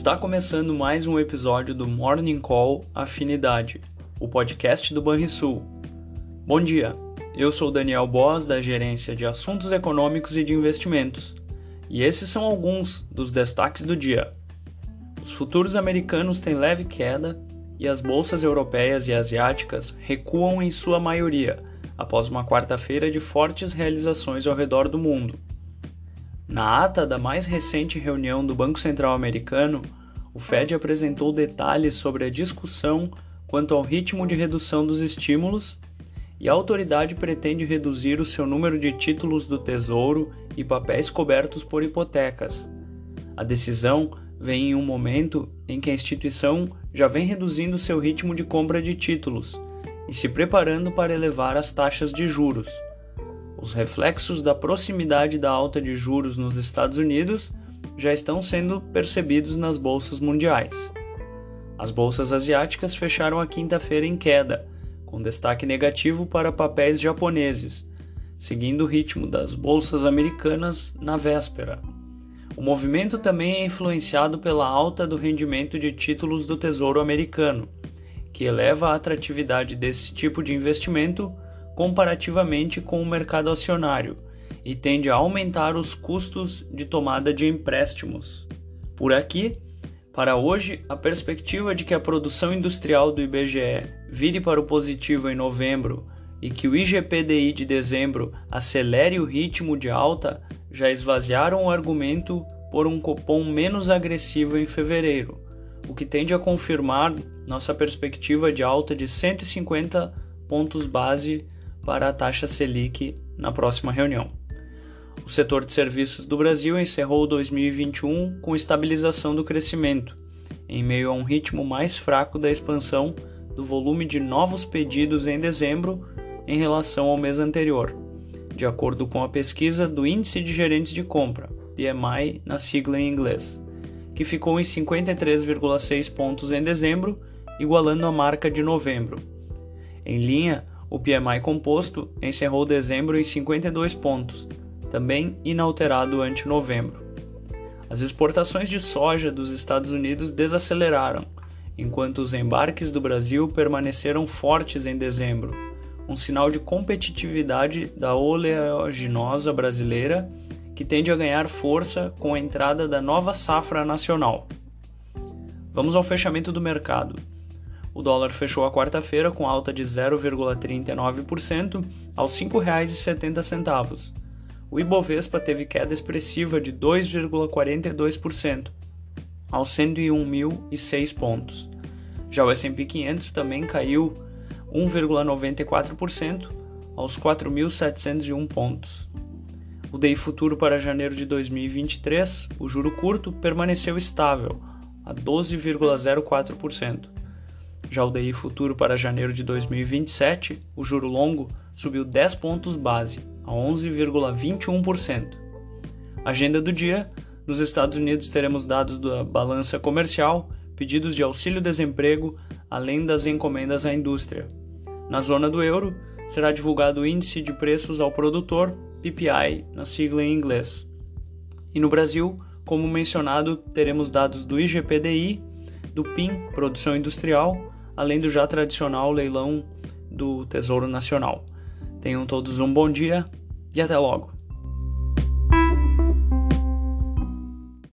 Está começando mais um episódio do Morning Call Afinidade, o podcast do Banrisul. Bom dia, eu sou Daniel Boas, da Gerência de Assuntos Econômicos e de Investimentos, e esses são alguns dos destaques do dia. Os futuros americanos têm leve queda e as bolsas europeias e asiáticas recuam em sua maioria após uma quarta-feira de fortes realizações ao redor do mundo. Na ata da mais recente reunião do Banco Central Americano, o Fed apresentou detalhes sobre a discussão quanto ao ritmo de redução dos estímulos e a autoridade pretende reduzir o seu número de títulos do Tesouro e papéis cobertos por hipotecas. A decisão vem em um momento em que a instituição já vem reduzindo seu ritmo de compra de títulos e se preparando para elevar as taxas de juros. Os reflexos da proximidade da alta de juros nos Estados Unidos já estão sendo percebidos nas bolsas mundiais. As bolsas asiáticas fecharam a quinta-feira em queda, com destaque negativo para papéis japoneses, seguindo o ritmo das bolsas americanas na véspera. O movimento também é influenciado pela alta do rendimento de títulos do Tesouro Americano, que eleva a atratividade desse tipo de investimento comparativamente com o mercado acionário e tende a aumentar os custos de tomada de empréstimos. Por aqui, para hoje, a perspectiva de que a produção industrial do IBGE vire para o positivo em novembro e que o IGPDI de dezembro acelere o ritmo de alta já esvaziaram o argumento por um cupom menos agressivo em fevereiro, o que tende a confirmar nossa perspectiva de alta de 150 pontos base para a taxa Selic na próxima reunião. O setor de serviços do Brasil encerrou 2021 com estabilização do crescimento, em meio a um ritmo mais fraco da expansão do volume de novos pedidos em dezembro em relação ao mês anterior, de acordo com a pesquisa do Índice de Gerentes de Compra, PMI na sigla em inglês, que ficou em 53,6 pontos em dezembro, igualando a marca de novembro. Em linha, o PMI composto encerrou dezembro em 52 pontos, também inalterado ante novembro. As exportações de soja dos Estados Unidos desaceleraram, enquanto os embarques do Brasil permaneceram fortes em dezembro, um sinal de competitividade da oleaginosa brasileira que tende a ganhar força com a entrada da nova safra nacional. Vamos ao fechamento do mercado. O dólar fechou a quarta-feira com alta de 0,39% aos R$ 5,70. O Ibovespa teve queda expressiva de 2,42% aos 101.006 pontos. Já o S&P 500 também caiu 1,94% aos 4.701 pontos. O DI futuro para janeiro de 2023, o juro curto, permaneceu estável a 12,04%. Já o DI futuro para janeiro de 2027, o juro longo, subiu 10 pontos base, a 11,21%. Agenda do dia: nos Estados Unidos teremos dados da balança comercial, pedidos de auxílio-desemprego, além das encomendas à indústria. Na zona do euro, será divulgado o índice de preços ao produtor, PPI, na sigla em inglês. E no Brasil, como mencionado, teremos dados do IGPDI, do PIN, Produção Industrial, além do já tradicional leilão do Tesouro Nacional. Tenham todos um bom dia e até logo!